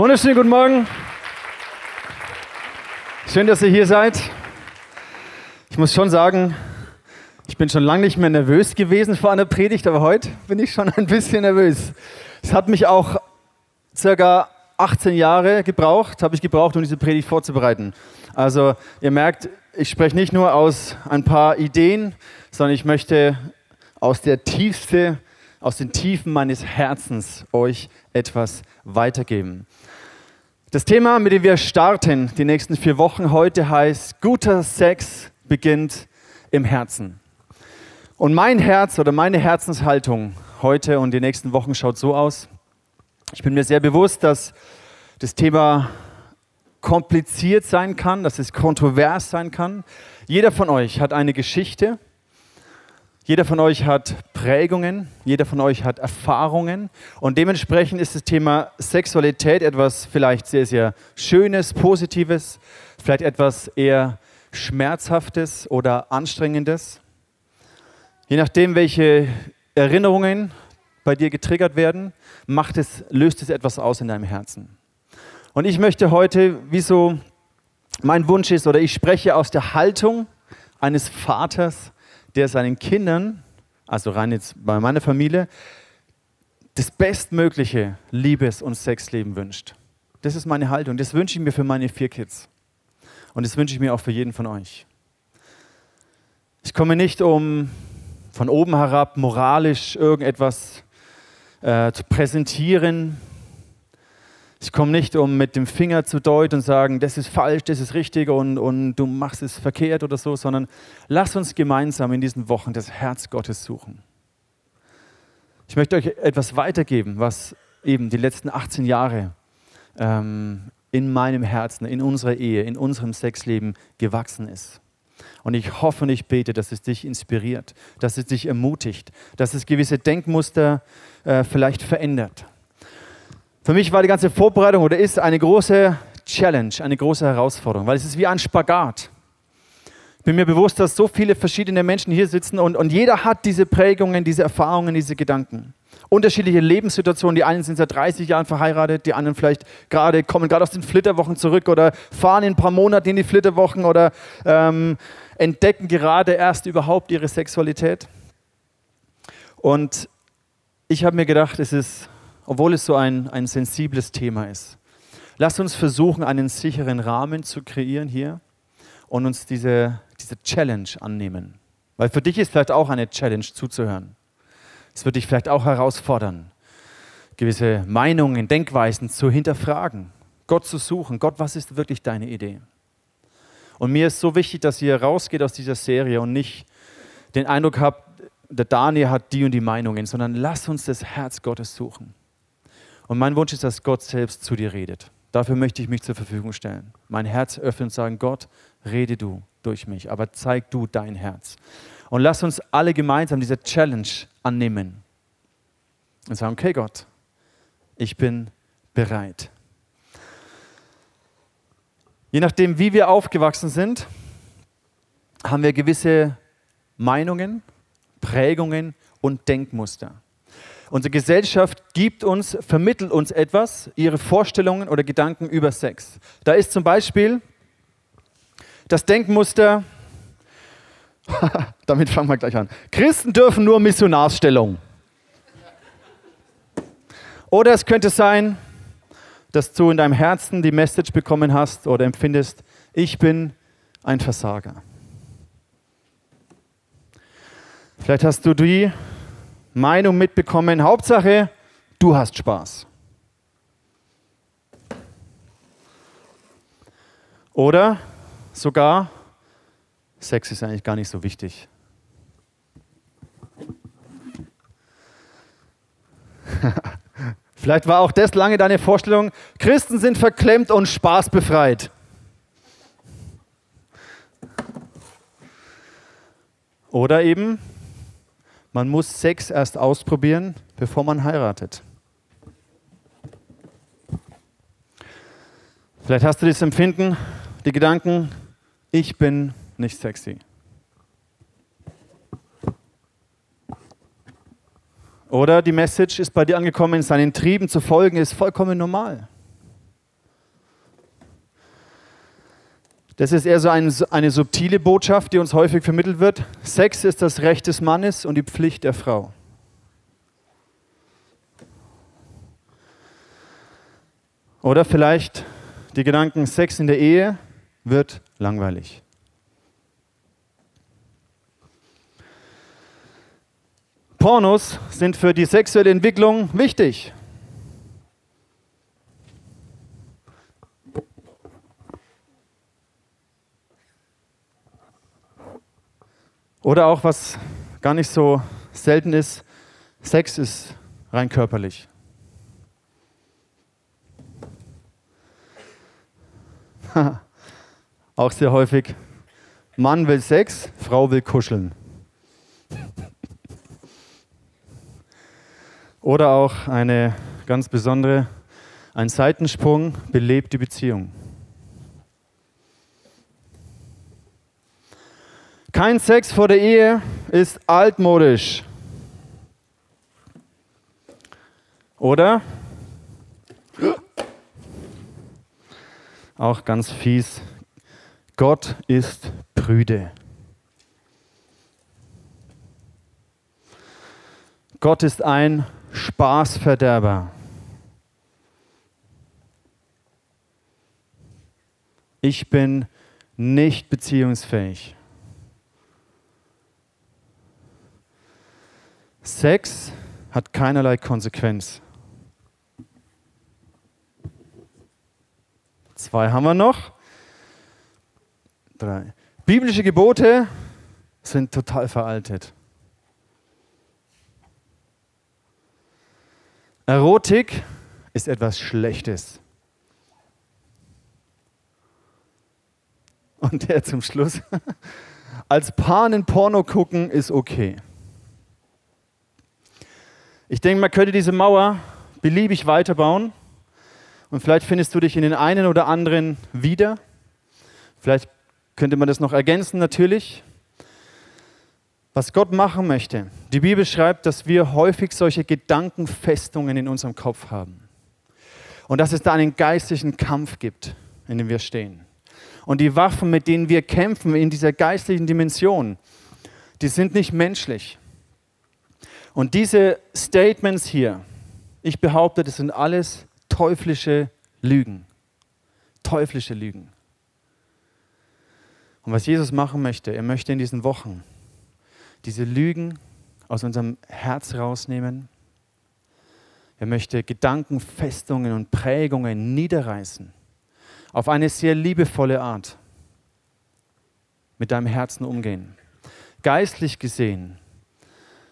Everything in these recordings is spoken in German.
Wunderschönen guten Morgen. Schön, dass ihr hier seid. Ich muss schon sagen, ich bin schon lange nicht mehr nervös gewesen vor einer Predigt, aber heute bin ich schon ein bisschen nervös. Es hat mich auch circa 18 Jahre gebraucht, habe ich gebraucht, um diese Predigt vorzubereiten. Also ihr merkt, ich spreche nicht nur aus ein paar Ideen, sondern ich möchte aus der tiefste, aus den Tiefen meines Herzens euch etwas weitergeben. Das Thema, mit dem wir starten, die nächsten vier Wochen heute, heißt, guter Sex beginnt im Herzen. Und mein Herz oder meine Herzenshaltung heute und die nächsten Wochen schaut so aus. Ich bin mir sehr bewusst, dass das Thema kompliziert sein kann, dass es kontrovers sein kann. Jeder von euch hat eine Geschichte jeder von euch hat Prägungen, jeder von euch hat Erfahrungen und dementsprechend ist das Thema Sexualität etwas vielleicht sehr, sehr Schönes, Positives, vielleicht etwas eher Schmerzhaftes oder Anstrengendes. Je nachdem, welche Erinnerungen bei dir getriggert werden, macht es, löst es etwas aus in deinem Herzen. Und ich möchte heute, wieso mein Wunsch ist, oder ich spreche aus der Haltung eines Vaters, der seinen Kindern, also rein jetzt bei meiner Familie, das bestmögliche Liebes- und Sexleben wünscht. Das ist meine Haltung. Das wünsche ich mir für meine vier Kids. Und das wünsche ich mir auch für jeden von euch. Ich komme nicht, um von oben herab moralisch irgendetwas äh, zu präsentieren, ich komme nicht, um mit dem Finger zu deuten und sagen, das ist falsch, das ist richtig und, und du machst es verkehrt oder so, sondern lass uns gemeinsam in diesen Wochen das Herz Gottes suchen. Ich möchte euch etwas weitergeben, was eben die letzten 18 Jahre ähm, in meinem Herzen, in unserer Ehe, in unserem Sexleben gewachsen ist. Und ich hoffe und ich bete, dass es dich inspiriert, dass es dich ermutigt, dass es gewisse Denkmuster äh, vielleicht verändert. Für mich war die ganze Vorbereitung oder ist eine große Challenge, eine große Herausforderung, weil es ist wie ein Spagat. Ich bin mir bewusst, dass so viele verschiedene Menschen hier sitzen und, und jeder hat diese Prägungen, diese Erfahrungen, diese Gedanken. Unterschiedliche Lebenssituationen. Die einen sind seit 30 Jahren verheiratet, die anderen vielleicht gerade kommen gerade aus den Flitterwochen zurück oder fahren in ein paar Monaten in die Flitterwochen oder ähm, entdecken gerade erst überhaupt ihre Sexualität. Und ich habe mir gedacht, es ist obwohl es so ein, ein sensibles Thema ist. Lasst uns versuchen, einen sicheren Rahmen zu kreieren hier und uns diese, diese Challenge annehmen. Weil für dich ist vielleicht auch eine Challenge zuzuhören. Es wird dich vielleicht auch herausfordern, gewisse Meinungen, Denkweisen zu hinterfragen, Gott zu suchen. Gott, was ist wirklich deine Idee? Und mir ist so wichtig, dass ihr rausgeht aus dieser Serie und nicht den Eindruck habt, der Daniel hat die und die Meinungen, sondern lasst uns das Herz Gottes suchen. Und mein Wunsch ist, dass Gott selbst zu dir redet. Dafür möchte ich mich zur Verfügung stellen. Mein Herz öffnen und sagen, Gott, rede du durch mich, aber zeig du dein Herz. Und lass uns alle gemeinsam diese Challenge annehmen. Und sagen, okay Gott, ich bin bereit. Je nachdem, wie wir aufgewachsen sind, haben wir gewisse Meinungen, Prägungen und Denkmuster. Unsere Gesellschaft gibt uns, vermittelt uns etwas, ihre Vorstellungen oder Gedanken über Sex. Da ist zum Beispiel das Denkmuster, damit fangen wir gleich an. Christen dürfen nur Missionarsstellung. Oder es könnte sein, dass du in deinem Herzen die Message bekommen hast oder empfindest, ich bin ein Versager. Vielleicht hast du die Meinung mitbekommen. Hauptsache, du hast Spaß. Oder sogar, Sex ist eigentlich gar nicht so wichtig. Vielleicht war auch das lange deine Vorstellung, Christen sind verklemmt und spaßbefreit. Oder eben, man muss Sex erst ausprobieren, bevor man heiratet. Vielleicht hast du das Empfinden, die Gedanken, ich bin nicht sexy. Oder die Message ist bei dir angekommen, seinen Trieben zu folgen ist vollkommen normal. Das ist eher so ein, eine subtile Botschaft, die uns häufig vermittelt wird. Sex ist das Recht des Mannes und die Pflicht der Frau. Oder vielleicht die Gedanken, Sex in der Ehe wird langweilig. Pornos sind für die sexuelle Entwicklung wichtig. Oder auch, was gar nicht so selten ist, Sex ist rein körperlich. auch sehr häufig. Mann will Sex, Frau will kuscheln. Oder auch eine ganz besondere, ein Seitensprung belebt die Beziehung. Kein Sex vor der Ehe ist altmodisch. Oder? Auch ganz fies. Gott ist prüde. Gott ist ein Spaßverderber. Ich bin nicht beziehungsfähig. Sex hat keinerlei Konsequenz. Zwei haben wir noch. Drei. Biblische Gebote sind total veraltet. Erotik ist etwas Schlechtes. Und der zum Schluss. Als Paar einen Porno gucken ist okay. Ich denke, man könnte diese Mauer beliebig weiterbauen. Und vielleicht findest du dich in den einen oder anderen wieder. Vielleicht könnte man das noch ergänzen, natürlich was Gott machen möchte. Die Bibel schreibt, dass wir häufig solche Gedankenfestungen in unserem Kopf haben. Und dass es da einen geistlichen Kampf gibt, in dem wir stehen. Und die Waffen, mit denen wir kämpfen in dieser geistlichen Dimension, die sind nicht menschlich. Und diese Statements hier, ich behaupte, das sind alles teuflische Lügen. Teuflische Lügen. Und was Jesus machen möchte, er möchte in diesen Wochen diese Lügen aus unserem Herz rausnehmen. Er möchte Gedankenfestungen und Prägungen niederreißen. Auf eine sehr liebevolle Art mit deinem Herzen umgehen. Geistlich gesehen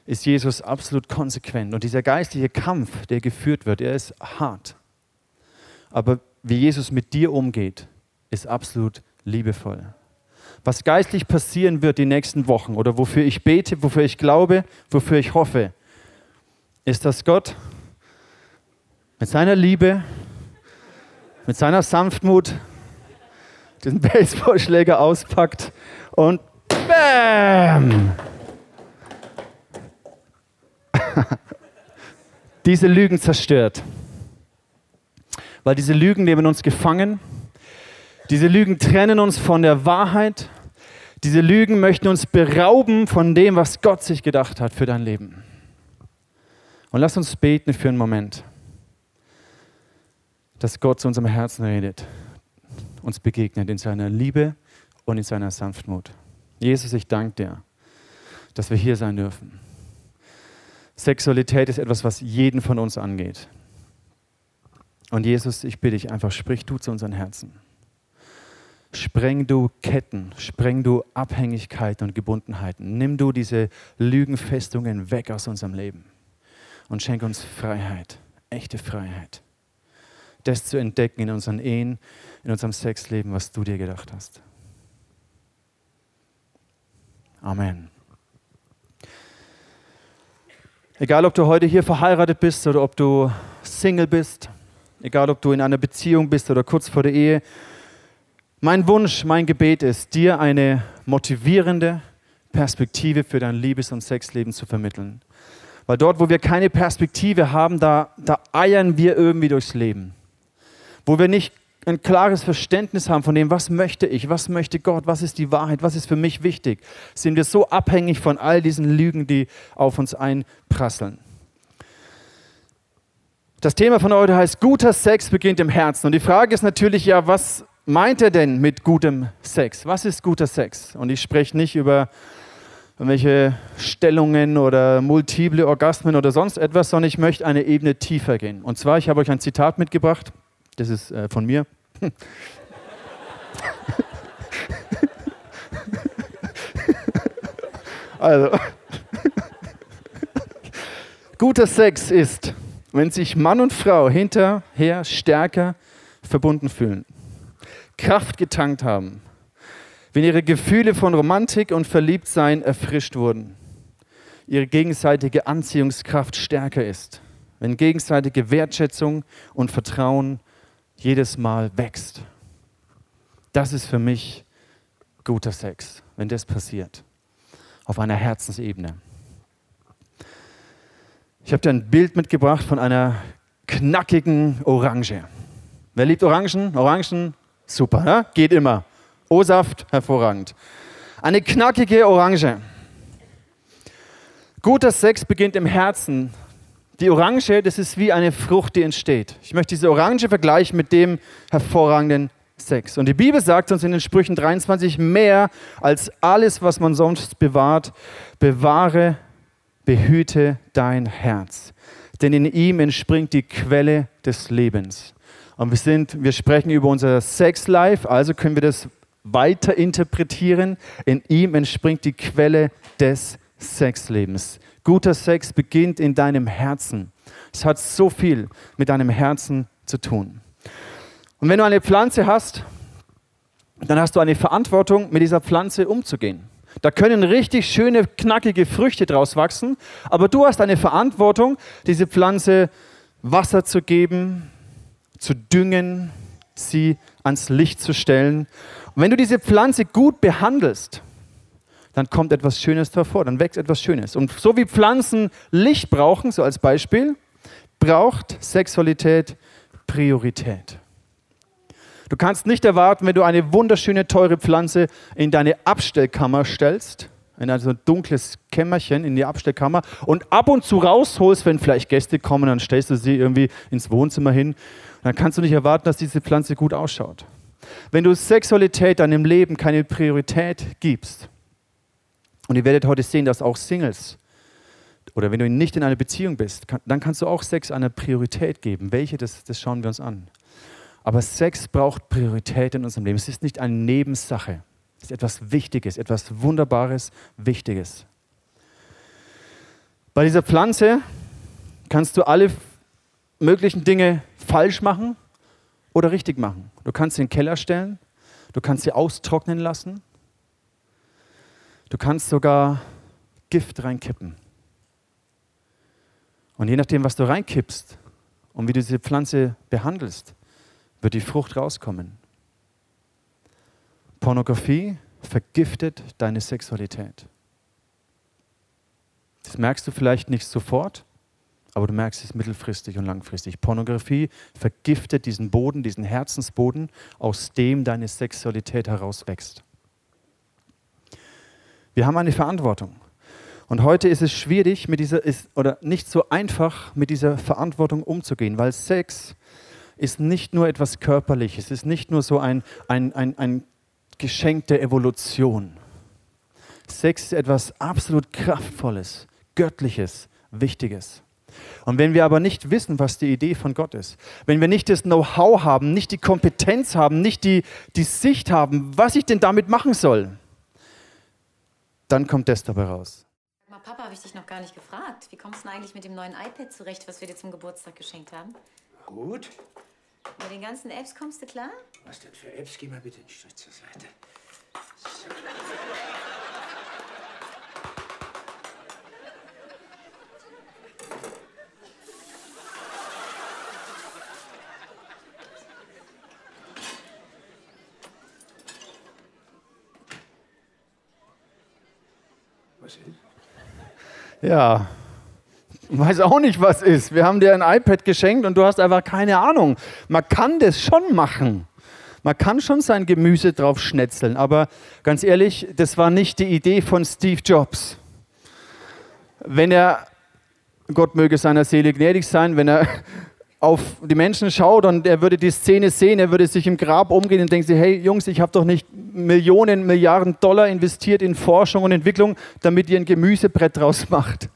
ist Jesus absolut konsequent. Und dieser geistliche Kampf, der geführt wird, er ist hart. Aber wie Jesus mit dir umgeht, ist absolut liebevoll was geistlich passieren wird die nächsten Wochen oder wofür ich bete, wofür ich glaube, wofür ich hoffe, ist, dass Gott mit seiner Liebe, mit seiner Sanftmut den Baseballschläger auspackt und BÄM! diese Lügen zerstört. Weil diese Lügen nehmen uns gefangen diese Lügen trennen uns von der Wahrheit. Diese Lügen möchten uns berauben von dem, was Gott sich gedacht hat für dein Leben. Und lass uns beten für einen Moment, dass Gott zu unserem Herzen redet, uns begegnet in seiner Liebe und in seiner Sanftmut. Jesus, ich danke dir, dass wir hier sein dürfen. Sexualität ist etwas, was jeden von uns angeht. Und Jesus, ich bitte dich einfach, sprich du zu unseren Herzen. Spreng du Ketten, spreng du Abhängigkeiten und Gebundenheiten. Nimm du diese Lügenfestungen weg aus unserem Leben und schenk uns Freiheit, echte Freiheit. Das zu entdecken in unseren Ehen, in unserem Sexleben, was du dir gedacht hast. Amen. Egal, ob du heute hier verheiratet bist oder ob du Single bist, egal, ob du in einer Beziehung bist oder kurz vor der Ehe, mein Wunsch, mein Gebet ist, dir eine motivierende Perspektive für dein Liebes- und Sexleben zu vermitteln. Weil dort, wo wir keine Perspektive haben, da, da eiern wir irgendwie durchs Leben. Wo wir nicht ein klares Verständnis haben von dem, was möchte ich, was möchte Gott, was ist die Wahrheit, was ist für mich wichtig, sind wir so abhängig von all diesen Lügen, die auf uns einprasseln. Das Thema von heute heißt, guter Sex beginnt im Herzen. Und die Frage ist natürlich ja, was meint er denn mit gutem Sex? Was ist guter Sex? Und ich spreche nicht über irgendwelche Stellungen oder multiple Orgasmen oder sonst etwas, sondern ich möchte eine Ebene tiefer gehen. Und zwar, ich habe euch ein Zitat mitgebracht, das ist äh, von mir. also, guter Sex ist, wenn sich Mann und Frau hinterher stärker verbunden fühlen, Kraft getankt haben, wenn ihre Gefühle von Romantik und Verliebtsein erfrischt wurden, ihre gegenseitige Anziehungskraft stärker ist, wenn gegenseitige Wertschätzung und Vertrauen jedes Mal wächst. Das ist für mich guter Sex, wenn das passiert, auf einer Herzensebene. Ich habe dir ein Bild mitgebracht von einer knackigen Orange. Wer liebt Orangen? Orangen, super, ne? geht immer. O-Saft, hervorragend. Eine knackige Orange. Guter Sex beginnt im Herzen. Die Orange, das ist wie eine Frucht, die entsteht. Ich möchte diese Orange vergleichen mit dem hervorragenden Sex. Und die Bibel sagt uns in den Sprüchen 23, mehr als alles, was man sonst bewahrt, bewahre, behüte dein Herz. Denn in ihm entspringt die Quelle des Lebens. Und wir, sind, wir sprechen über unser Sex-Life, also können wir das weiter interpretieren. In ihm entspringt die Quelle des Sexlebens. Guter Sex beginnt in deinem Herzen. Es hat so viel mit deinem Herzen zu tun. Und wenn du eine Pflanze hast, dann hast du eine Verantwortung, mit dieser Pflanze umzugehen. Da können richtig schöne, knackige Früchte draus wachsen, aber du hast eine Verantwortung, diese Pflanze Wasser zu geben, zu düngen, sie ans Licht zu stellen. Und wenn du diese Pflanze gut behandelst, dann kommt etwas Schönes hervor, dann wächst etwas Schönes. Und so wie Pflanzen Licht brauchen, so als Beispiel, braucht Sexualität Priorität. Du kannst nicht erwarten, wenn du eine wunderschöne, teure Pflanze in deine Abstellkammer stellst, in ein so dunkles Kämmerchen in die Abstellkammer und ab und zu rausholst, wenn vielleicht Gäste kommen, dann stellst du sie irgendwie ins Wohnzimmer hin. Dann kannst du nicht erwarten, dass diese Pflanze gut ausschaut. Wenn du Sexualität deinem Leben keine Priorität gibst, und ihr werdet heute sehen, dass auch Singles oder wenn du nicht in einer Beziehung bist, kann, dann kannst du auch Sex eine Priorität geben. Welche, das, das schauen wir uns an. Aber Sex braucht Priorität in unserem Leben. Es ist nicht eine Nebensache. Es ist etwas Wichtiges, etwas Wunderbares, Wichtiges. Bei dieser Pflanze kannst du alle möglichen Dinge falsch machen oder richtig machen. Du kannst sie in den Keller stellen, du kannst sie austrocknen lassen, Du kannst sogar Gift reinkippen. Und je nachdem, was du reinkippst und wie du diese Pflanze behandelst, wird die Frucht rauskommen. Pornografie vergiftet deine Sexualität. Das merkst du vielleicht nicht sofort, aber du merkst es mittelfristig und langfristig. Pornografie vergiftet diesen Boden, diesen Herzensboden, aus dem deine Sexualität herauswächst. Wir haben eine Verantwortung. Und heute ist es schwierig mit dieser, ist, oder nicht so einfach mit dieser Verantwortung umzugehen, weil Sex ist nicht nur etwas Körperliches, es ist nicht nur so ein, ein, ein, ein Geschenk der Evolution. Sex ist etwas absolut Kraftvolles, Göttliches, Wichtiges. Und wenn wir aber nicht wissen, was die Idee von Gott ist, wenn wir nicht das Know-how haben, nicht die Kompetenz haben, nicht die, die Sicht haben, was ich denn damit machen soll, dann kommt das dabei raus. Mal, Papa, habe ich dich noch gar nicht gefragt. Wie kommst du denn eigentlich mit dem neuen iPad zurecht, was wir dir zum Geburtstag geschenkt haben? Gut. Mit den ganzen Apps kommst du klar? Was denn für Apps? Geh mal bitte einen Schritt zur Seite. So. Ja, weiß auch nicht, was ist. Wir haben dir ein iPad geschenkt und du hast einfach keine Ahnung. Man kann das schon machen. Man kann schon sein Gemüse drauf schnetzeln, aber ganz ehrlich, das war nicht die Idee von Steve Jobs. Wenn er, Gott möge seiner Seele gnädig sein, wenn er auf die Menschen schaut und er würde die Szene sehen, er würde sich im Grab umgehen und denkt sich, hey Jungs, ich habe doch nicht Millionen, Milliarden Dollar investiert in Forschung und Entwicklung, damit ihr ein Gemüsebrett draus macht.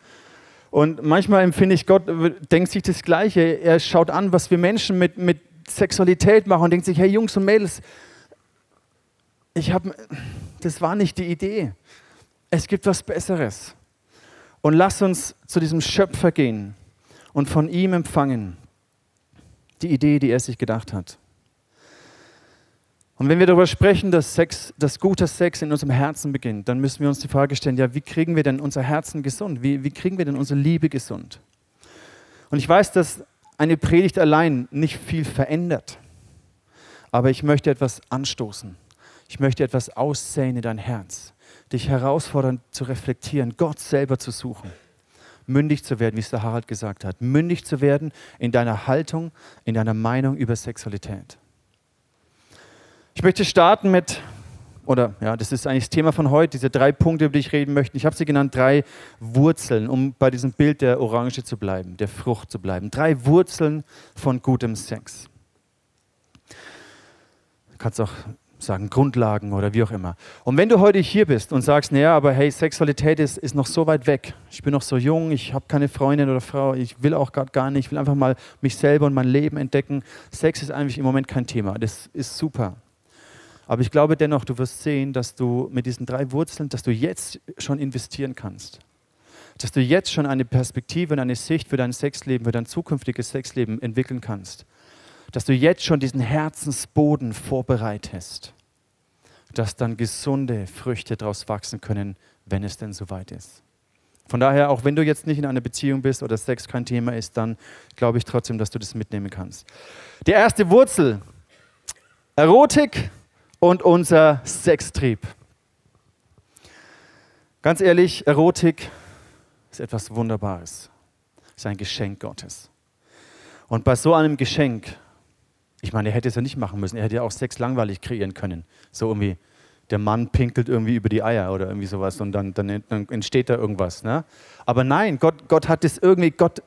Und manchmal empfinde ich, Gott denkt sich das Gleiche. Er schaut an, was wir Menschen mit, mit Sexualität machen und denkt sich, hey Jungs und Mädels, ich habe, das war nicht die Idee. Es gibt was Besseres. Und lass uns zu diesem Schöpfer gehen und von ihm empfangen die Idee, die er sich gedacht hat. Und wenn wir darüber sprechen, dass, Sex, dass guter Sex in unserem Herzen beginnt, dann müssen wir uns die Frage stellen, ja, wie kriegen wir denn unser Herzen gesund? Wie, wie kriegen wir denn unsere Liebe gesund? Und ich weiß, dass eine Predigt allein nicht viel verändert, aber ich möchte etwas anstoßen. Ich möchte etwas aussäen in dein Herz, dich herausfordern zu reflektieren, Gott selber zu suchen mündig zu werden, wie es der Harald gesagt hat. Mündig zu werden in deiner Haltung, in deiner Meinung über Sexualität. Ich möchte starten mit, oder ja, das ist eigentlich das Thema von heute, diese drei Punkte, über die ich reden möchte. Ich habe sie genannt, drei Wurzeln, um bei diesem Bild der Orange zu bleiben, der Frucht zu bleiben. Drei Wurzeln von gutem Sex. Du kannst auch sagen Grundlagen oder wie auch immer. Und wenn du heute hier bist und sagst, naja, aber hey, Sexualität ist, ist noch so weit weg, ich bin noch so jung, ich habe keine Freundin oder Frau, ich will auch gar nicht, ich will einfach mal mich selber und mein Leben entdecken. Sex ist eigentlich im Moment kein Thema, das ist super. Aber ich glaube dennoch, du wirst sehen, dass du mit diesen drei Wurzeln, dass du jetzt schon investieren kannst. Dass du jetzt schon eine Perspektive und eine Sicht für dein Sexleben, für dein zukünftiges Sexleben entwickeln kannst dass du jetzt schon diesen Herzensboden vorbereitest, dass dann gesunde Früchte daraus wachsen können, wenn es denn soweit ist. Von daher, auch wenn du jetzt nicht in einer Beziehung bist oder Sex kein Thema ist, dann glaube ich trotzdem, dass du das mitnehmen kannst. Die erste Wurzel, Erotik und unser Sextrieb. Ganz ehrlich, Erotik ist etwas Wunderbares, ist ein Geschenk Gottes. Und bei so einem Geschenk ich meine, er hätte es ja nicht machen müssen. Er hätte ja auch Sex langweilig kreieren können. So irgendwie, der Mann pinkelt irgendwie über die Eier oder irgendwie sowas und dann, dann, entsteht da irgendwas. Ne? Aber nein, Gott, Gott hat es irgendwie, Gott,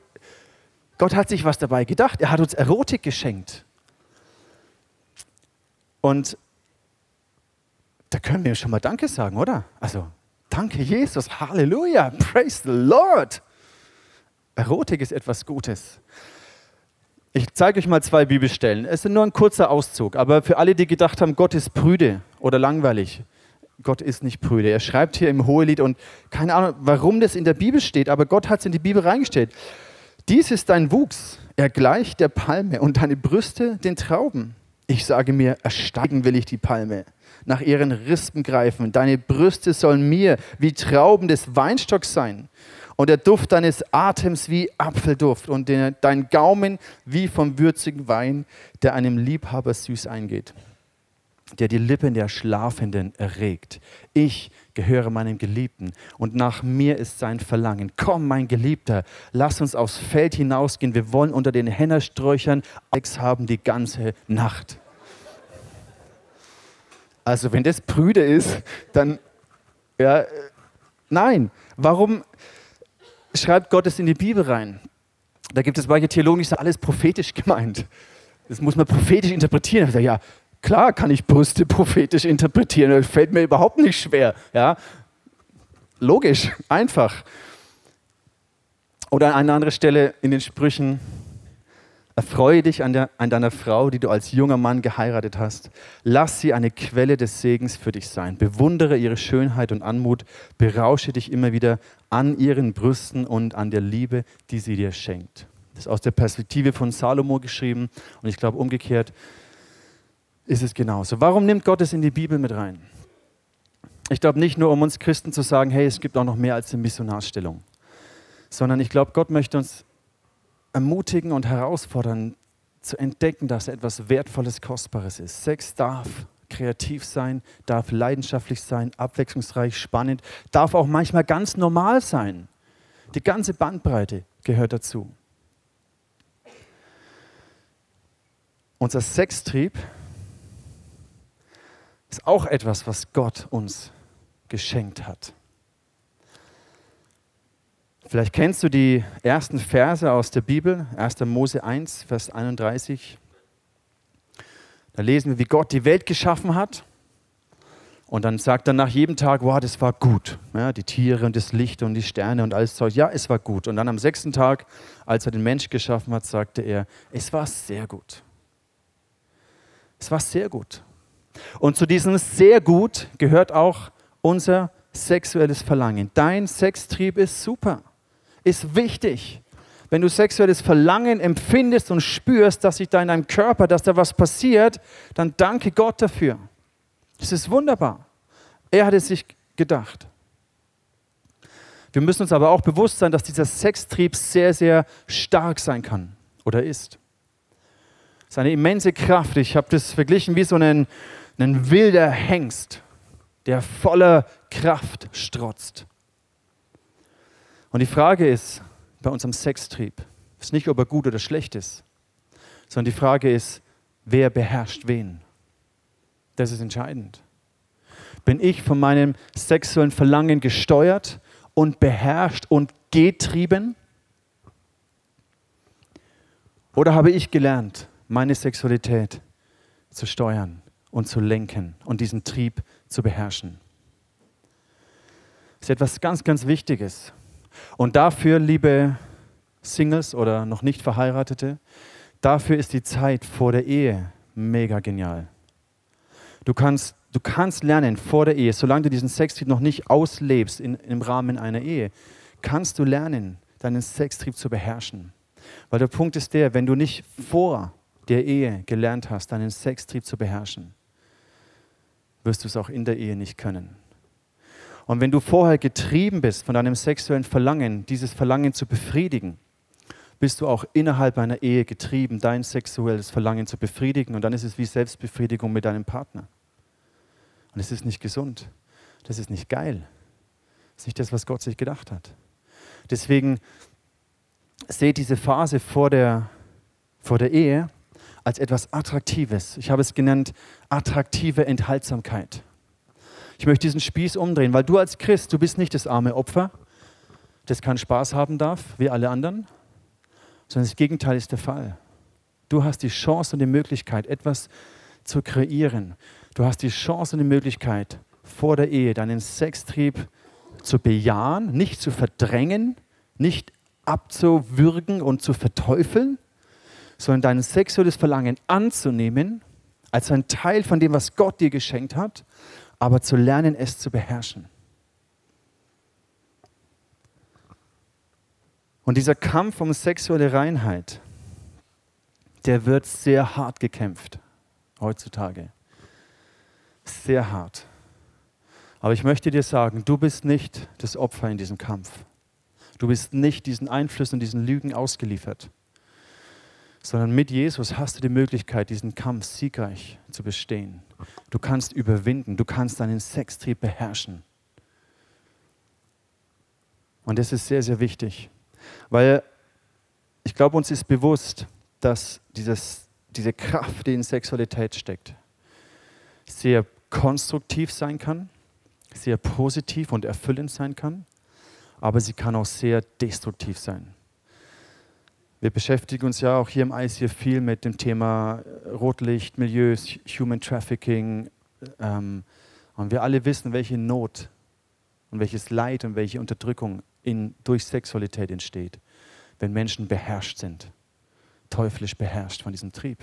Gott hat sich was dabei gedacht. Er hat uns Erotik geschenkt. Und da können wir schon mal Danke sagen, oder? Also, danke Jesus, Halleluja, praise the Lord. Erotik ist etwas Gutes. Ich zeige euch mal zwei Bibelstellen. Es ist nur ein kurzer Auszug, aber für alle, die gedacht haben, Gott ist prüde oder langweilig. Gott ist nicht prüde. Er schreibt hier im Hohelied und keine Ahnung, warum das in der Bibel steht, aber Gott hat es in die Bibel reingestellt. Dies ist dein Wuchs, er gleicht der Palme und deine Brüste den Trauben. Ich sage mir, ersteigen will ich die Palme, nach ihren Rispen greifen. Deine Brüste sollen mir wie Trauben des Weinstocks sein und der Duft deines Atems wie Apfelduft und dein Gaumen wie vom würzigen Wein, der einem Liebhaber süß eingeht, der die Lippen der Schlafenden erregt. Ich gehöre meinem Geliebten und nach mir ist sein Verlangen. Komm, mein Geliebter, lass uns aufs Feld hinausgehen. Wir wollen unter den Hennersträuchern Sex haben die ganze Nacht. Also wenn das prüde ist, dann ja, äh, nein. Warum schreibt Gott es in die Bibel rein. Da gibt es manche Theologen, die sagen, alles prophetisch gemeint. Das muss man prophetisch interpretieren. Ich sage, ja, klar kann ich Brüste prophetisch interpretieren. Das fällt mir überhaupt nicht schwer. Ja? Logisch, einfach. Oder an einer anderen Stelle in den Sprüchen, Erfreue dich an, der, an, deiner Frau, die du als junger Mann geheiratet hast. Lass sie eine Quelle des Segens für dich sein. Bewundere ihre Schönheit und Anmut. Berausche dich immer wieder an ihren Brüsten und an der Liebe, die sie dir schenkt. Das ist aus der Perspektive von Salomo geschrieben und ich glaube umgekehrt ist es genauso. Warum nimmt Gott es in die Bibel mit rein? Ich glaube nicht nur, um uns Christen zu sagen, hey, es gibt auch noch mehr als eine Missionarstellung, sondern ich glaube, Gott möchte uns ermutigen und herausfordern, zu entdecken, dass etwas Wertvolles, Kostbares ist. Sex darf kreativ sein, darf leidenschaftlich sein, abwechslungsreich, spannend, darf auch manchmal ganz normal sein. Die ganze Bandbreite gehört dazu. Unser Sextrieb Ist auch etwas, was Gott uns geschenkt hat. Vielleicht kennst du die ersten Verse aus der Bibel, 1. Mose 1, Vers 31. Da lesen wir, wie Gott die Welt geschaffen hat. Und dann sagt er nach jedem Tag, wow, das war gut. Ja, die Tiere und das Licht und die Sterne und alles Zeug. Ja, es war gut. Und dann am sechsten Tag, als er den Mensch geschaffen hat, sagte er, es war sehr gut. Es war sehr gut. Und zu diesem sehr gut gehört auch unser sexuelles Verlangen. Dein Sextrieb ist super ist wichtig. Wenn du sexuelles Verlangen empfindest und spürst, dass sich da in deinem Körper, dass da was passiert, dann danke Gott dafür. Das ist wunderbar. Er hat es sich gedacht. Wir müssen uns aber auch bewusst sein, dass dieser Sextrieb sehr, sehr stark sein kann oder ist. Es ist eine immense Kraft. Ich habe das verglichen wie so ein, ein wilder Hengst, der voller Kraft strotzt. Und die Frage ist bei unserem Sextrieb, ist nicht, ob er gut oder schlecht ist, sondern die Frage ist, wer beherrscht wen? Das ist entscheidend. Bin ich von meinem sexuellen Verlangen gesteuert und beherrscht und getrieben? Oder habe ich gelernt, meine Sexualität zu steuern und zu lenken und diesen Trieb zu beherrschen? Das ist etwas ganz, ganz Wichtiges. Und dafür, liebe Singles oder noch nicht Verheiratete, dafür ist die Zeit vor der Ehe mega genial. Du kannst, du kannst lernen vor der Ehe, solange du diesen Sextrieb noch nicht auslebst in, im Rahmen einer Ehe, kannst du lernen, deinen Sextrieb zu beherrschen. Weil der Punkt ist der, wenn du nicht vor der Ehe gelernt hast, deinen Sextrieb zu beherrschen, wirst du es auch in der Ehe nicht können. Und wenn du vorher getrieben bist von deinem sexuellen Verlangen, dieses Verlangen zu befriedigen, bist du auch innerhalb einer Ehe getrieben, dein sexuelles Verlangen zu befriedigen. Und dann ist es wie Selbstbefriedigung mit deinem Partner. Und es ist nicht gesund. Das ist nicht geil. Das ist nicht das, was Gott sich gedacht hat. Deswegen seht diese Phase vor der, vor der Ehe als etwas Attraktives. Ich habe es genannt, attraktive Enthaltsamkeit. Ich möchte diesen Spieß umdrehen, weil du als Christ, du bist nicht das arme Opfer, das keinen Spaß haben darf, wie alle anderen, sondern das Gegenteil ist der Fall. Du hast die Chance und die Möglichkeit, etwas zu kreieren. Du hast die Chance und die Möglichkeit, vor der Ehe deinen Sextrieb zu bejahen, nicht zu verdrängen, nicht abzuwürgen und zu verteufeln, sondern dein sexuelles Verlangen anzunehmen als ein Teil von dem, was Gott dir geschenkt hat aber zu lernen, es zu beherrschen. Und dieser Kampf um sexuelle Reinheit, der wird sehr hart gekämpft heutzutage. Sehr hart. Aber ich möchte dir sagen, du bist nicht das Opfer in diesem Kampf. Du bist nicht diesen Einflüssen und diesen Lügen ausgeliefert sondern mit Jesus hast du die Möglichkeit, diesen Kampf siegreich zu bestehen. Du kannst überwinden, du kannst deinen Sextrieb beherrschen. Und das ist sehr, sehr wichtig, weil ich glaube, uns ist bewusst, dass dieses, diese Kraft, die in Sexualität steckt, sehr konstruktiv sein kann, sehr positiv und erfüllend sein kann, aber sie kann auch sehr destruktiv sein. Wir beschäftigen uns ja auch hier im ICF viel mit dem Thema äh, Rotlicht, Milieus, Human Trafficking. Ähm, und wir alle wissen, welche Not und welches Leid und welche Unterdrückung in, durch Sexualität entsteht, wenn Menschen beherrscht sind, teuflisch beherrscht von diesem Trieb.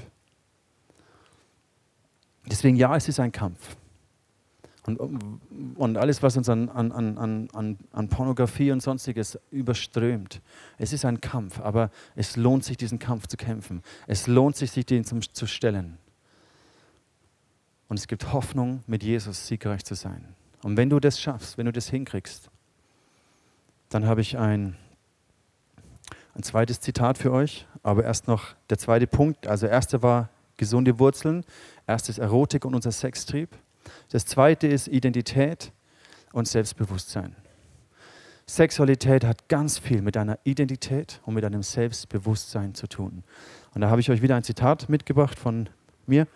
Deswegen ja, es ist ein Kampf. Und, und alles, was uns an, an, an, an, an Pornografie und sonstiges überströmt. Es ist ein Kampf, aber es lohnt sich, diesen Kampf zu kämpfen. Es lohnt sich, sich den zum, zu stellen. Und es gibt Hoffnung, mit Jesus siegreich zu sein. Und wenn du das schaffst, wenn du das hinkriegst, dann habe ich ein, ein zweites Zitat für euch. Aber erst noch der zweite Punkt. Also, erste war gesunde Wurzeln, erstes Erotik und unser Sextrieb. Das zweite ist Identität und Selbstbewusstsein. Sexualität hat ganz viel mit deiner Identität und mit deinem Selbstbewusstsein zu tun. Und da habe ich euch wieder ein Zitat mitgebracht von mir.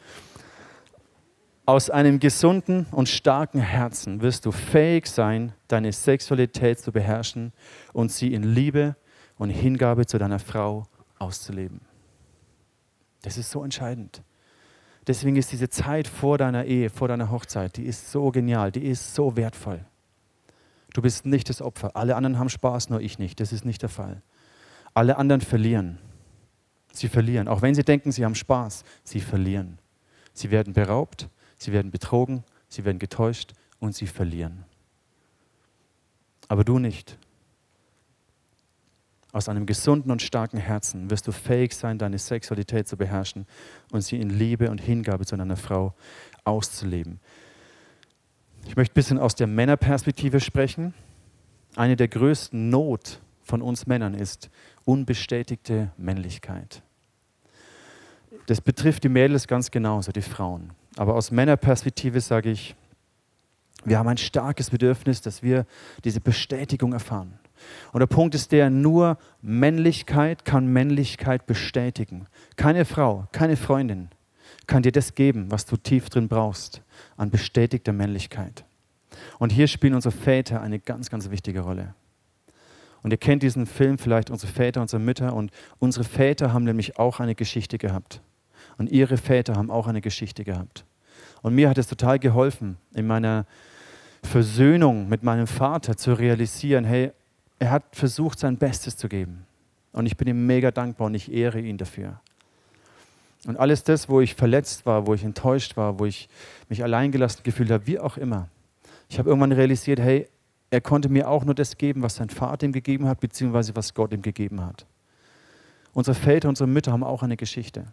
Aus einem gesunden und starken Herzen wirst du fähig sein, deine Sexualität zu beherrschen und sie in Liebe und Hingabe zu deiner Frau auszuleben. Das ist so entscheidend. Deswegen ist diese Zeit vor deiner Ehe, vor deiner Hochzeit, die ist so genial, die ist so wertvoll. Du bist nicht das Opfer. Alle anderen haben Spaß, nur ich nicht. Das ist nicht der Fall. Alle anderen verlieren. Sie verlieren. Auch wenn sie denken, sie haben Spaß, sie verlieren. Sie werden beraubt, sie werden betrogen, sie werden getäuscht und sie verlieren. Aber du nicht. Aus einem gesunden und starken Herzen wirst du fähig sein, deine Sexualität zu beherrschen und sie in Liebe und Hingabe zu deiner Frau auszuleben. Ich möchte ein bisschen aus der Männerperspektive sprechen. Eine der größten Not von uns Männern ist unbestätigte Männlichkeit. Das betrifft die Mädels ganz genauso, die Frauen. Aber aus Männerperspektive sage ich, wir haben ein starkes Bedürfnis, dass wir diese Bestätigung erfahren. Und der Punkt ist der, nur Männlichkeit kann Männlichkeit bestätigen. Keine Frau, keine Freundin kann dir das geben, was du tief drin brauchst, an bestätigter Männlichkeit. Und hier spielen unsere Väter eine ganz, ganz wichtige Rolle. Und ihr kennt diesen Film vielleicht, unsere Väter, unsere Mütter. Und unsere Väter haben nämlich auch eine Geschichte gehabt. Und ihre Väter haben auch eine Geschichte gehabt. Und mir hat es total geholfen, in meiner Versöhnung mit meinem Vater zu realisieren, hey, er hat versucht, sein Bestes zu geben. Und ich bin ihm mega dankbar und ich ehre ihn dafür. Und alles das, wo ich verletzt war, wo ich enttäuscht war, wo ich mich alleingelassen gefühlt habe, wie auch immer. Ich habe irgendwann realisiert, hey, er konnte mir auch nur das geben, was sein Vater ihm gegeben hat, beziehungsweise was Gott ihm gegeben hat. Unsere Väter, unsere Mütter haben auch eine Geschichte.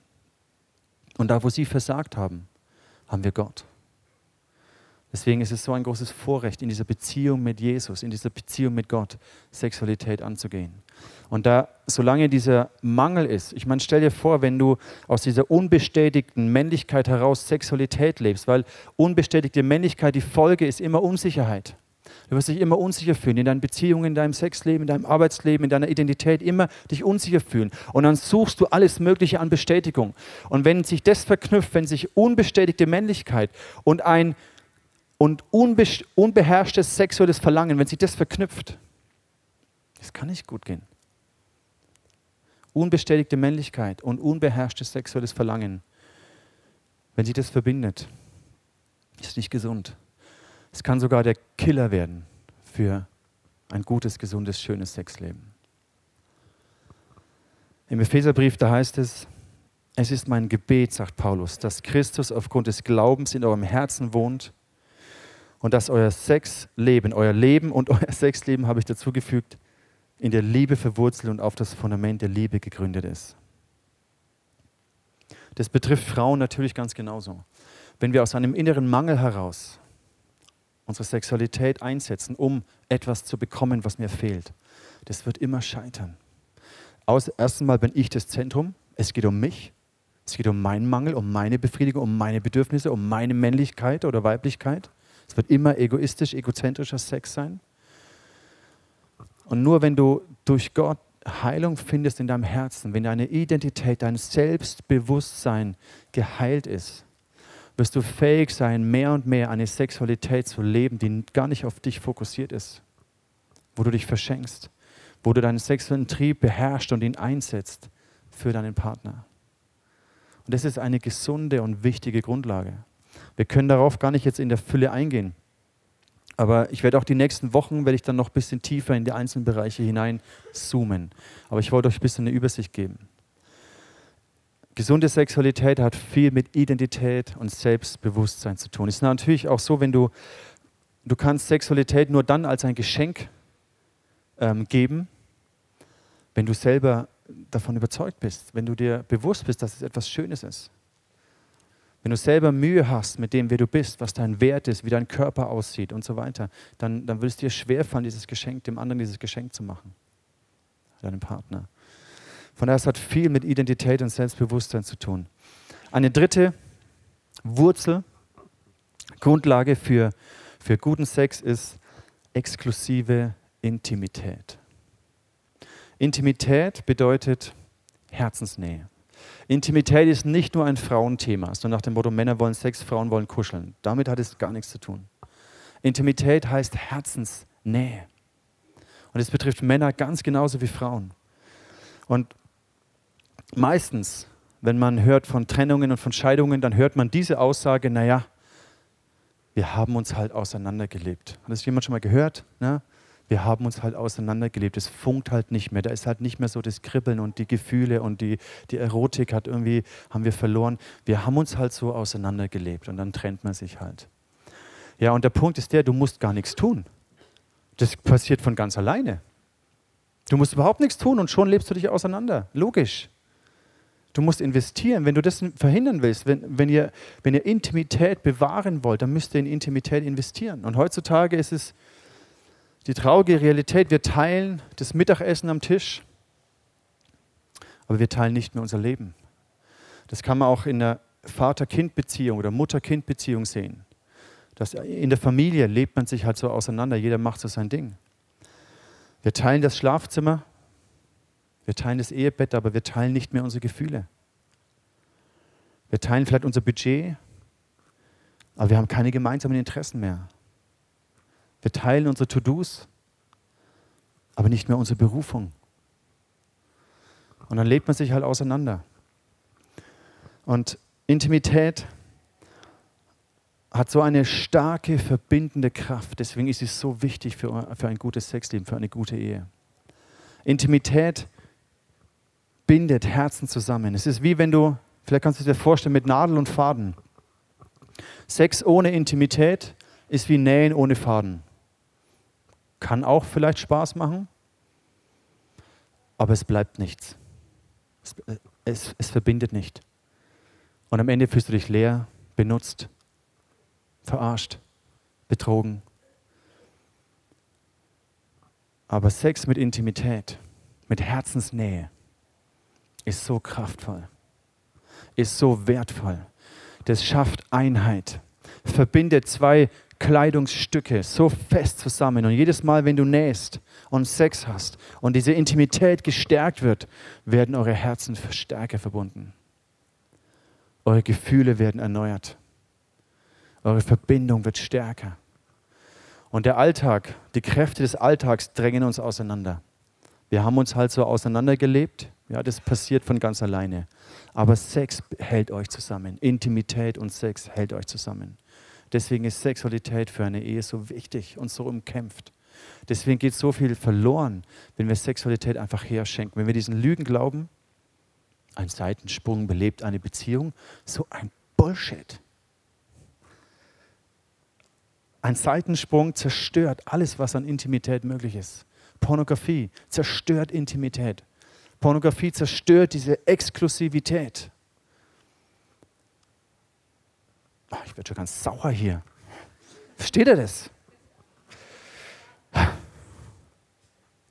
Und da, wo sie versagt haben, haben wir Gott. Deswegen ist es so ein großes Vorrecht, in dieser Beziehung mit Jesus, in dieser Beziehung mit Gott, Sexualität anzugehen. Und da, solange dieser Mangel ist, ich meine, stell dir vor, wenn du aus dieser unbestätigten Männlichkeit heraus Sexualität lebst, weil unbestätigte Männlichkeit, die Folge ist immer Unsicherheit. Du wirst dich immer unsicher fühlen, in deinen Beziehungen, in deinem Sexleben, in deinem Arbeitsleben, in deiner Identität, immer dich unsicher fühlen. Und dann suchst du alles Mögliche an Bestätigung. Und wenn sich das verknüpft, wenn sich unbestätigte Männlichkeit und ein und unbe unbeherrschtes sexuelles Verlangen, wenn sich das verknüpft, das kann nicht gut gehen. Unbestätigte Männlichkeit und unbeherrschtes sexuelles Verlangen, wenn sich das verbindet, ist nicht gesund. Es kann sogar der Killer werden für ein gutes, gesundes, schönes Sexleben. Im Epheserbrief, da heißt es, es ist mein Gebet, sagt Paulus, dass Christus aufgrund des Glaubens in eurem Herzen wohnt und dass euer Sexleben, euer Leben und euer Sexleben, habe ich dazu gefügt, in der Liebe verwurzelt und auf das Fundament der Liebe gegründet ist. Das betrifft Frauen natürlich ganz genauso. Wenn wir aus einem inneren Mangel heraus unsere Sexualität einsetzen, um etwas zu bekommen, was mir fehlt, das wird immer scheitern. Aus, erst einmal bin ich das Zentrum, es geht um mich, es geht um meinen Mangel, um meine Befriedigung, um meine Bedürfnisse, um meine Männlichkeit oder Weiblichkeit. Es wird immer egoistisch, egozentrischer Sex sein. Und nur wenn du durch Gott Heilung findest in deinem Herzen, wenn deine Identität, dein Selbstbewusstsein geheilt ist, wirst du fähig sein, mehr und mehr eine Sexualität zu leben, die gar nicht auf dich fokussiert ist, wo du dich verschenkst, wo du deinen sexuellen Trieb beherrschst und ihn einsetzt für deinen Partner. Und das ist eine gesunde und wichtige Grundlage. Wir können darauf gar nicht jetzt in der Fülle eingehen. Aber ich werde auch die nächsten Wochen, werde ich dann noch ein bisschen tiefer in die einzelnen Bereiche hinein zoomen. Aber ich wollte euch ein bisschen eine Übersicht geben. Gesunde Sexualität hat viel mit Identität und Selbstbewusstsein zu tun. Es ist natürlich auch so, wenn du, du kannst Sexualität nur dann als ein Geschenk ähm, geben, wenn du selber davon überzeugt bist, wenn du dir bewusst bist, dass es etwas Schönes ist. Wenn du selber Mühe hast mit dem, wer du bist, was dein Wert ist, wie dein Körper aussieht und so weiter, dann, dann wird es dir schwerfallen, dieses Geschenk, dem anderen dieses Geschenk zu machen, deinem Partner. Von daher, es hat viel mit Identität und Selbstbewusstsein zu tun. Eine dritte Wurzel, Grundlage für, für guten Sex ist exklusive Intimität. Intimität bedeutet Herzensnähe. Intimität ist nicht nur ein Frauenthema, so nach dem Motto, Männer wollen Sex, Frauen wollen kuscheln. Damit hat es gar nichts zu tun. Intimität heißt Herzensnähe. Und es betrifft Männer ganz genauso wie Frauen. Und meistens, wenn man hört von Trennungen und von Scheidungen, dann hört man diese Aussage, naja, wir haben uns halt auseinandergelebt. Hat das jemand schon mal gehört? Ne? Wir haben uns halt auseinandergelebt. Es funkt halt nicht mehr. Da ist halt nicht mehr so das Kribbeln und die Gefühle und die, die Erotik hat irgendwie, haben wir verloren. Wir haben uns halt so auseinandergelebt und dann trennt man sich halt. Ja, und der Punkt ist der, du musst gar nichts tun. Das passiert von ganz alleine. Du musst überhaupt nichts tun und schon lebst du dich auseinander. Logisch. Du musst investieren. Wenn du das verhindern willst, wenn, wenn, ihr, wenn ihr Intimität bewahren wollt, dann müsst ihr in Intimität investieren. Und heutzutage ist es die traurige Realität, wir teilen das Mittagessen am Tisch, aber wir teilen nicht mehr unser Leben. Das kann man auch in der Vater-Kind-Beziehung oder Mutter-Kind-Beziehung sehen. Dass in der Familie lebt man sich halt so auseinander, jeder macht so sein Ding. Wir teilen das Schlafzimmer, wir teilen das Ehebett, aber wir teilen nicht mehr unsere Gefühle. Wir teilen vielleicht unser Budget, aber wir haben keine gemeinsamen Interessen mehr. Wir teilen unsere To-Dos, aber nicht mehr unsere Berufung. Und dann lebt man sich halt auseinander. Und Intimität hat so eine starke verbindende Kraft. Deswegen ist sie so wichtig für, für ein gutes Sexleben, für eine gute Ehe. Intimität bindet Herzen zusammen. Es ist wie wenn du, vielleicht kannst du dir vorstellen, mit Nadel und Faden. Sex ohne Intimität ist wie Nähen ohne Faden. Kann auch vielleicht Spaß machen, aber es bleibt nichts. Es, es, es verbindet nicht. Und am Ende fühlst du dich leer, benutzt, verarscht, betrogen. Aber Sex mit Intimität, mit Herzensnähe ist so kraftvoll, ist so wertvoll. Das schafft Einheit, verbindet zwei Kleidungsstücke so fest zusammen. Und jedes Mal, wenn du nähst und Sex hast und diese Intimität gestärkt wird, werden eure Herzen stärker verbunden. Eure Gefühle werden erneuert. Eure Verbindung wird stärker. Und der Alltag, die Kräfte des Alltags drängen uns auseinander. Wir haben uns halt so auseinandergelebt. Ja, das passiert von ganz alleine. Aber Sex hält euch zusammen. Intimität und Sex hält euch zusammen. Deswegen ist Sexualität für eine Ehe so wichtig und so umkämpft. Deswegen geht so viel verloren, wenn wir Sexualität einfach herschenken. Wenn wir diesen Lügen glauben, ein Seitensprung belebt eine Beziehung, so ein Bullshit. Ein Seitensprung zerstört alles, was an Intimität möglich ist. Pornografie zerstört Intimität. Pornografie zerstört diese Exklusivität. Ich werde schon ganz sauer hier. Versteht ihr das?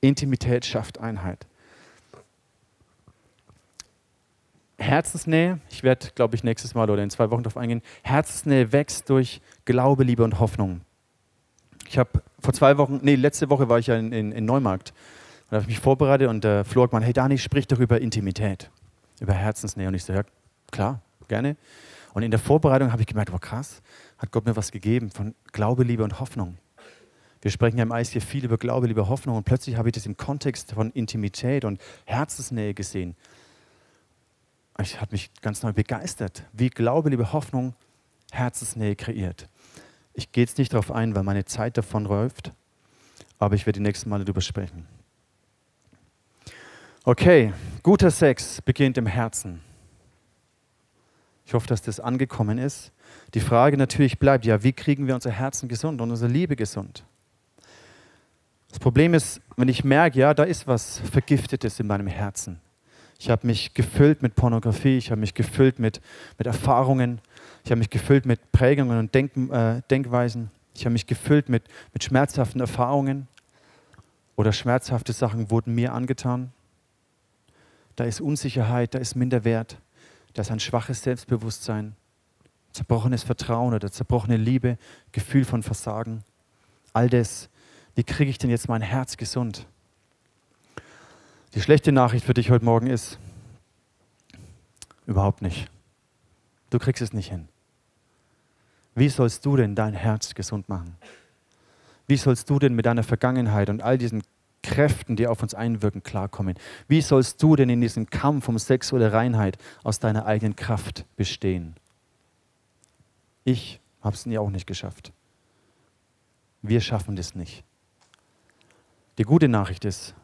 Intimität schafft Einheit. Herzensnähe, ich werde, glaube ich, nächstes Mal oder in zwei Wochen darauf eingehen, Herzensnähe wächst durch Glaube, Liebe und Hoffnung. Ich habe vor zwei Wochen, nee, letzte Woche war ich ja in, in, in Neumarkt. Da habe ich mich vorbereitet und der Flo hat gemeint, hey Dani, sprich doch über Intimität, über Herzensnähe. Und ich so, ja, klar, gerne. Und in der Vorbereitung habe ich gemerkt, wow, krass, hat Gott mir was gegeben von Glaube, Liebe und Hoffnung. Wir sprechen ja im Eis hier viel über Glaube, Liebe, Hoffnung und plötzlich habe ich das im Kontext von Intimität und Herzensnähe gesehen ich hat mich ganz neu begeistert, wie Glaube, liebe Hoffnung Herzensnähe kreiert. Ich gehe jetzt nicht darauf ein, weil meine Zeit davon läuft, aber ich werde die nächsten Male darüber sprechen. Okay, guter Sex beginnt im Herzen. Ich hoffe, dass das angekommen ist. Die Frage natürlich bleibt, ja, wie kriegen wir unser Herzen gesund und unsere Liebe gesund? Das Problem ist, wenn ich merke, ja, da ist was Vergiftetes in meinem Herzen, ich habe mich gefüllt mit Pornografie, ich habe mich gefüllt mit, mit Erfahrungen, ich habe mich gefüllt mit Prägungen und Denk, äh, Denkweisen, ich habe mich gefüllt mit, mit schmerzhaften Erfahrungen oder schmerzhafte Sachen wurden mir angetan. Da ist Unsicherheit, da ist Minderwert, da ist ein schwaches Selbstbewusstsein, zerbrochenes Vertrauen oder zerbrochene Liebe, Gefühl von Versagen. All das, wie kriege ich denn jetzt mein Herz gesund? Die schlechte Nachricht für dich heute Morgen ist, Überhaupt nicht. Du kriegst es nicht hin. Wie sollst du denn dein Herz gesund machen? Wie sollst du denn mit deiner Vergangenheit und all diesen Kräften, die auf uns einwirken, klarkommen? Wie sollst du denn in diesem Kampf um sexuelle Reinheit aus deiner eigenen Kraft bestehen? Ich habe es nie auch nicht geschafft. Wir schaffen das nicht. Die gute Nachricht ist,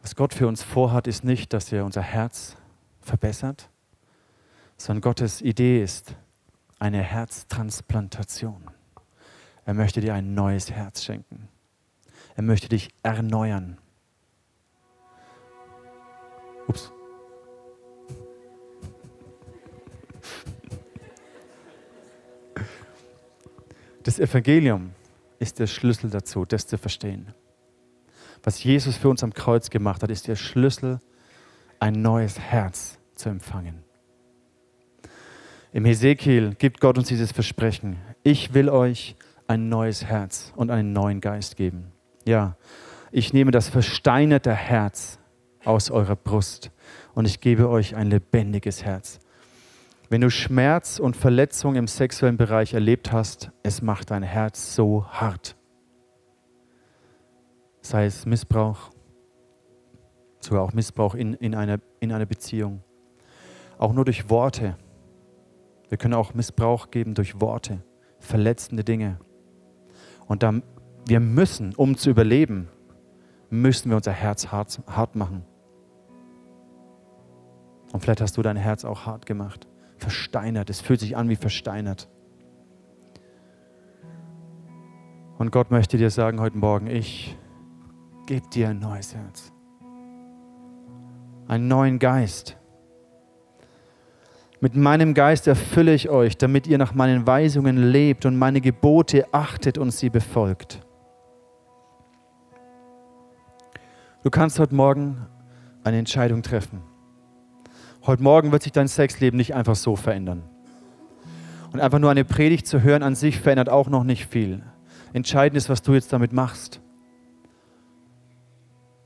was Gott für uns vorhat, ist nicht, dass er unser Herz verbessert, sondern Gottes Idee ist eine Herztransplantation. Er möchte dir ein neues Herz schenken. Er möchte dich erneuern. Ups. Das Evangelium ist der Schlüssel dazu, das zu verstehen. Was Jesus für uns am Kreuz gemacht hat, ist der Schlüssel, ein neues Herz zu empfangen. Im Hesekiel gibt Gott uns dieses Versprechen. Ich will euch ein neues Herz und einen neuen Geist geben. Ja, ich nehme das versteinerte Herz aus eurer Brust und ich gebe euch ein lebendiges Herz. Wenn du Schmerz und Verletzung im sexuellen Bereich erlebt hast, es macht dein Herz so hart. Sei es Missbrauch, sogar auch Missbrauch in, in, einer, in einer Beziehung. Auch nur durch Worte wir können auch Missbrauch geben durch Worte, verletzende Dinge. Und dann, wir müssen, um zu überleben, müssen wir unser Herz hart, hart machen. Und vielleicht hast du dein Herz auch hart gemacht, versteinert. Es fühlt sich an wie versteinert. Und Gott möchte dir sagen heute Morgen, ich gebe dir ein neues Herz, einen neuen Geist. Mit meinem Geist erfülle ich euch, damit ihr nach meinen Weisungen lebt und meine Gebote achtet und sie befolgt. Du kannst heute Morgen eine Entscheidung treffen. Heute Morgen wird sich dein Sexleben nicht einfach so verändern. Und einfach nur eine Predigt zu hören an sich verändert auch noch nicht viel. Entscheidend ist, was du jetzt damit machst.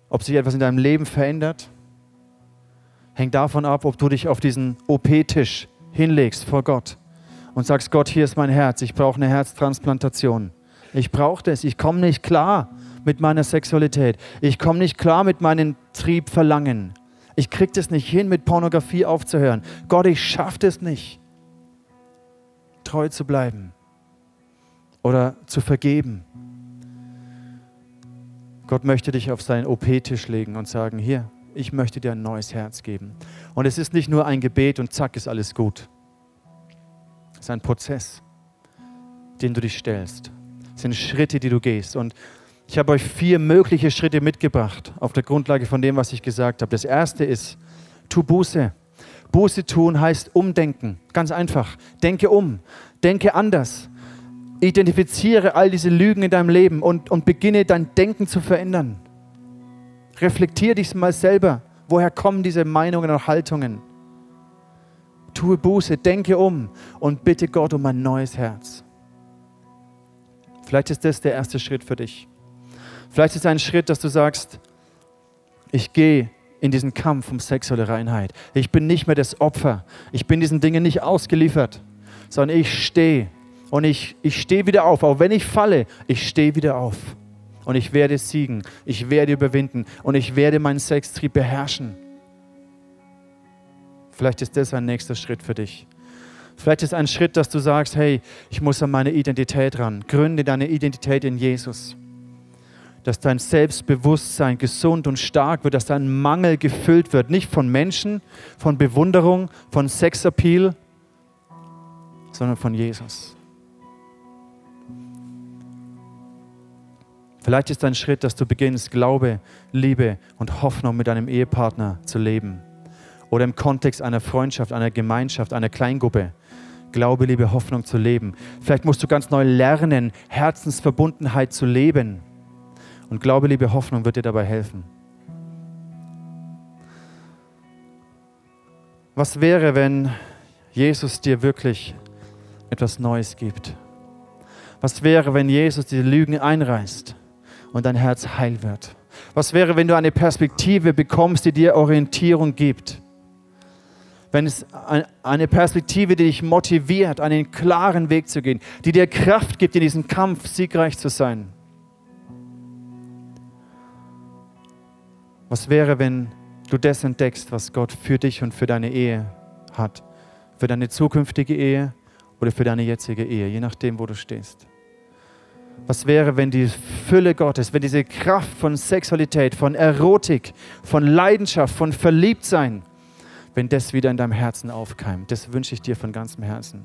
Ob sich etwas in deinem Leben verändert hängt davon ab, ob du dich auf diesen OP-Tisch hinlegst vor Gott und sagst, Gott, hier ist mein Herz, ich brauche eine Herztransplantation. Ich brauche das, ich komme nicht klar mit meiner Sexualität. Ich komme nicht klar mit meinen Triebverlangen. Ich kriege das nicht hin, mit Pornografie aufzuhören. Gott, ich schaffe das nicht, treu zu bleiben oder zu vergeben. Gott möchte dich auf seinen OP-Tisch legen und sagen, hier, ich möchte dir ein neues Herz geben. Und es ist nicht nur ein Gebet und zack ist alles gut. Es ist ein Prozess, den du dich stellst. Es sind Schritte, die du gehst. Und ich habe euch vier mögliche Schritte mitgebracht auf der Grundlage von dem, was ich gesagt habe. Das erste ist, tu Buße. Buße tun heißt umdenken. Ganz einfach. Denke um. Denke anders. Identifiziere all diese Lügen in deinem Leben und, und beginne dein Denken zu verändern. Reflektier dich mal selber. Woher kommen diese Meinungen und Haltungen? Tue Buße, denke um und bitte Gott um ein neues Herz. Vielleicht ist das der erste Schritt für dich. Vielleicht ist ein Schritt, dass du sagst, ich gehe in diesen Kampf um sexuelle Reinheit. Ich bin nicht mehr das Opfer. Ich bin diesen Dingen nicht ausgeliefert, sondern ich stehe und ich, ich stehe wieder auf. Auch wenn ich falle, ich stehe wieder auf und ich werde siegen, ich werde überwinden und ich werde meinen Sextrieb beherrschen. Vielleicht ist das ein nächster Schritt für dich. Vielleicht ist ein Schritt, dass du sagst, hey, ich muss an meine Identität ran. Gründe deine Identität in Jesus. Dass dein Selbstbewusstsein gesund und stark wird, dass dein Mangel gefüllt wird. Nicht von Menschen, von Bewunderung, von Sexappeal, sondern von Jesus. Vielleicht ist ein Schritt, dass du beginnst, Glaube, Liebe und Hoffnung mit deinem Ehepartner zu leben. Oder im Kontext einer Freundschaft, einer Gemeinschaft, einer Kleingruppe. Glaube, Liebe, Hoffnung zu leben. Vielleicht musst du ganz neu lernen, Herzensverbundenheit zu leben. Und Glaube, Liebe, Hoffnung wird dir dabei helfen. Was wäre, wenn Jesus dir wirklich etwas Neues gibt? Was wäre, wenn Jesus diese Lügen einreißt? Und dein Herz heil wird. Was wäre, wenn du eine Perspektive bekommst, die dir Orientierung gibt? Wenn es eine Perspektive, die dich motiviert, einen klaren Weg zu gehen, die dir Kraft gibt, in diesem Kampf siegreich zu sein. Was wäre, wenn du das entdeckst, was Gott für dich und für deine Ehe hat? Für deine zukünftige Ehe oder für deine jetzige Ehe, je nachdem, wo du stehst. Was wäre, wenn die Fülle Gottes, wenn diese Kraft von Sexualität, von Erotik, von Leidenschaft, von Verliebtsein, wenn das wieder in deinem Herzen aufkeimt? Das wünsche ich dir von ganzem Herzen.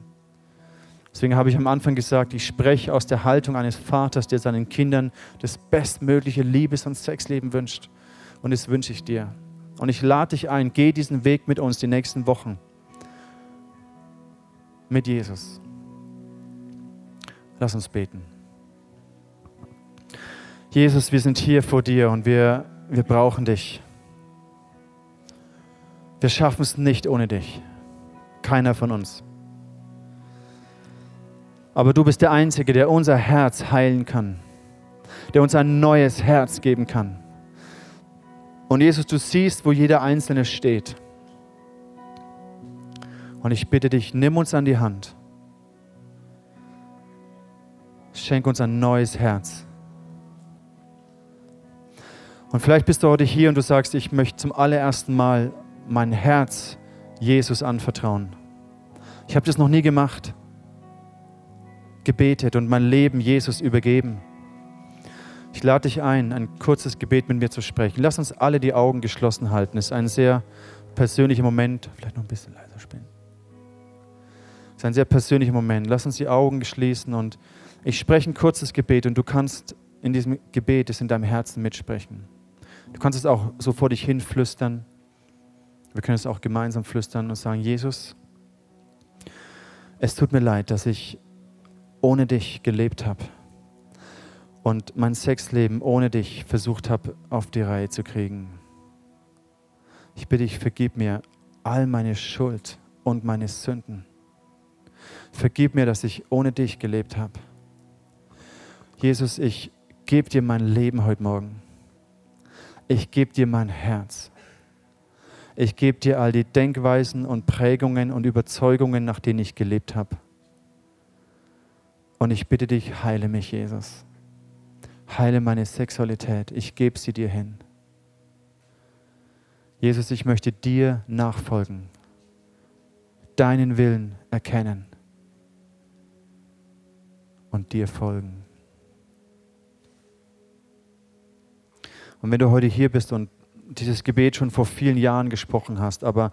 Deswegen habe ich am Anfang gesagt, ich spreche aus der Haltung eines Vaters, der seinen Kindern das bestmögliche Liebes- und Sexleben wünscht. Und das wünsche ich dir. Und ich lade dich ein, geh diesen Weg mit uns die nächsten Wochen. Mit Jesus. Lass uns beten. Jesus, wir sind hier vor dir und wir, wir brauchen dich. Wir schaffen es nicht ohne dich. Keiner von uns. Aber du bist der Einzige, der unser Herz heilen kann, der uns ein neues Herz geben kann. Und Jesus, du siehst, wo jeder Einzelne steht. Und ich bitte dich, nimm uns an die Hand. Schenk uns ein neues Herz. Und vielleicht bist du heute hier und du sagst, ich möchte zum allerersten Mal mein Herz Jesus anvertrauen. Ich habe das noch nie gemacht. Gebetet und mein Leben Jesus übergeben. Ich lade dich ein, ein kurzes Gebet mit mir zu sprechen. Lass uns alle die Augen geschlossen halten. Es ist ein sehr persönlicher Moment. Vielleicht noch ein bisschen leiser spielen. Es ist ein sehr persönlicher Moment. Lass uns die Augen schließen und ich spreche ein kurzes Gebet und du kannst in diesem Gebet es in deinem Herzen mitsprechen. Du kannst es auch so vor dich hin flüstern. Wir können es auch gemeinsam flüstern und sagen, Jesus, es tut mir leid, dass ich ohne dich gelebt habe und mein Sexleben ohne dich versucht habe auf die Reihe zu kriegen. Ich bitte dich, vergib mir all meine Schuld und meine Sünden. Vergib mir, dass ich ohne dich gelebt habe. Jesus, ich gebe dir mein Leben heute Morgen. Ich gebe dir mein Herz. Ich gebe dir all die Denkweisen und Prägungen und Überzeugungen, nach denen ich gelebt habe. Und ich bitte dich, heile mich, Jesus. Heile meine Sexualität. Ich gebe sie dir hin. Jesus, ich möchte dir nachfolgen, deinen Willen erkennen und dir folgen. Und wenn du heute hier bist und dieses Gebet schon vor vielen Jahren gesprochen hast, aber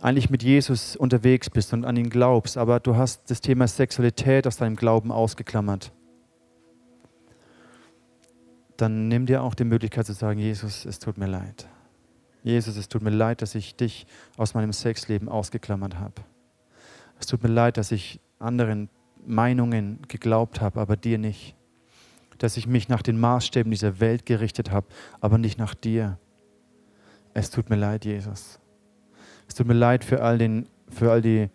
eigentlich mit Jesus unterwegs bist und an ihn glaubst, aber du hast das Thema Sexualität aus deinem Glauben ausgeklammert, dann nimm dir auch die Möglichkeit zu sagen, Jesus, es tut mir leid. Jesus, es tut mir leid, dass ich dich aus meinem Sexleben ausgeklammert habe. Es tut mir leid, dass ich anderen Meinungen geglaubt habe, aber dir nicht. Dass ich mich nach den Maßstäben dieser Welt gerichtet habe, aber nicht nach dir. Es tut mir leid, Jesus. Es tut mir leid für all, den, für all die,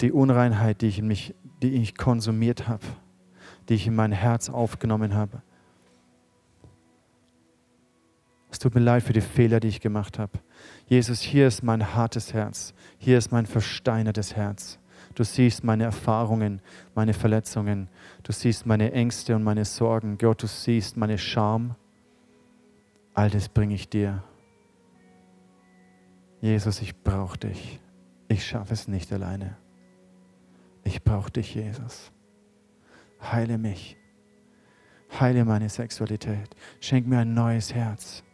die Unreinheit, die ich, in mich, die ich konsumiert habe, die ich in mein Herz aufgenommen habe. Es tut mir leid für die Fehler, die ich gemacht habe. Jesus, hier ist mein hartes Herz. Hier ist mein versteinertes Herz. Du siehst meine Erfahrungen, meine Verletzungen. Du siehst meine Ängste und meine Sorgen. Gott, du siehst meine Scham. All das bringe ich dir. Jesus, ich brauche dich. Ich schaffe es nicht alleine. Ich brauche dich, Jesus. Heile mich. Heile meine Sexualität. Schenk mir ein neues Herz.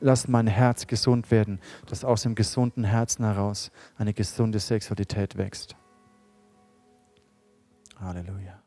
Lass mein Herz gesund werden, dass aus dem gesunden Herzen heraus eine gesunde Sexualität wächst. Halleluja.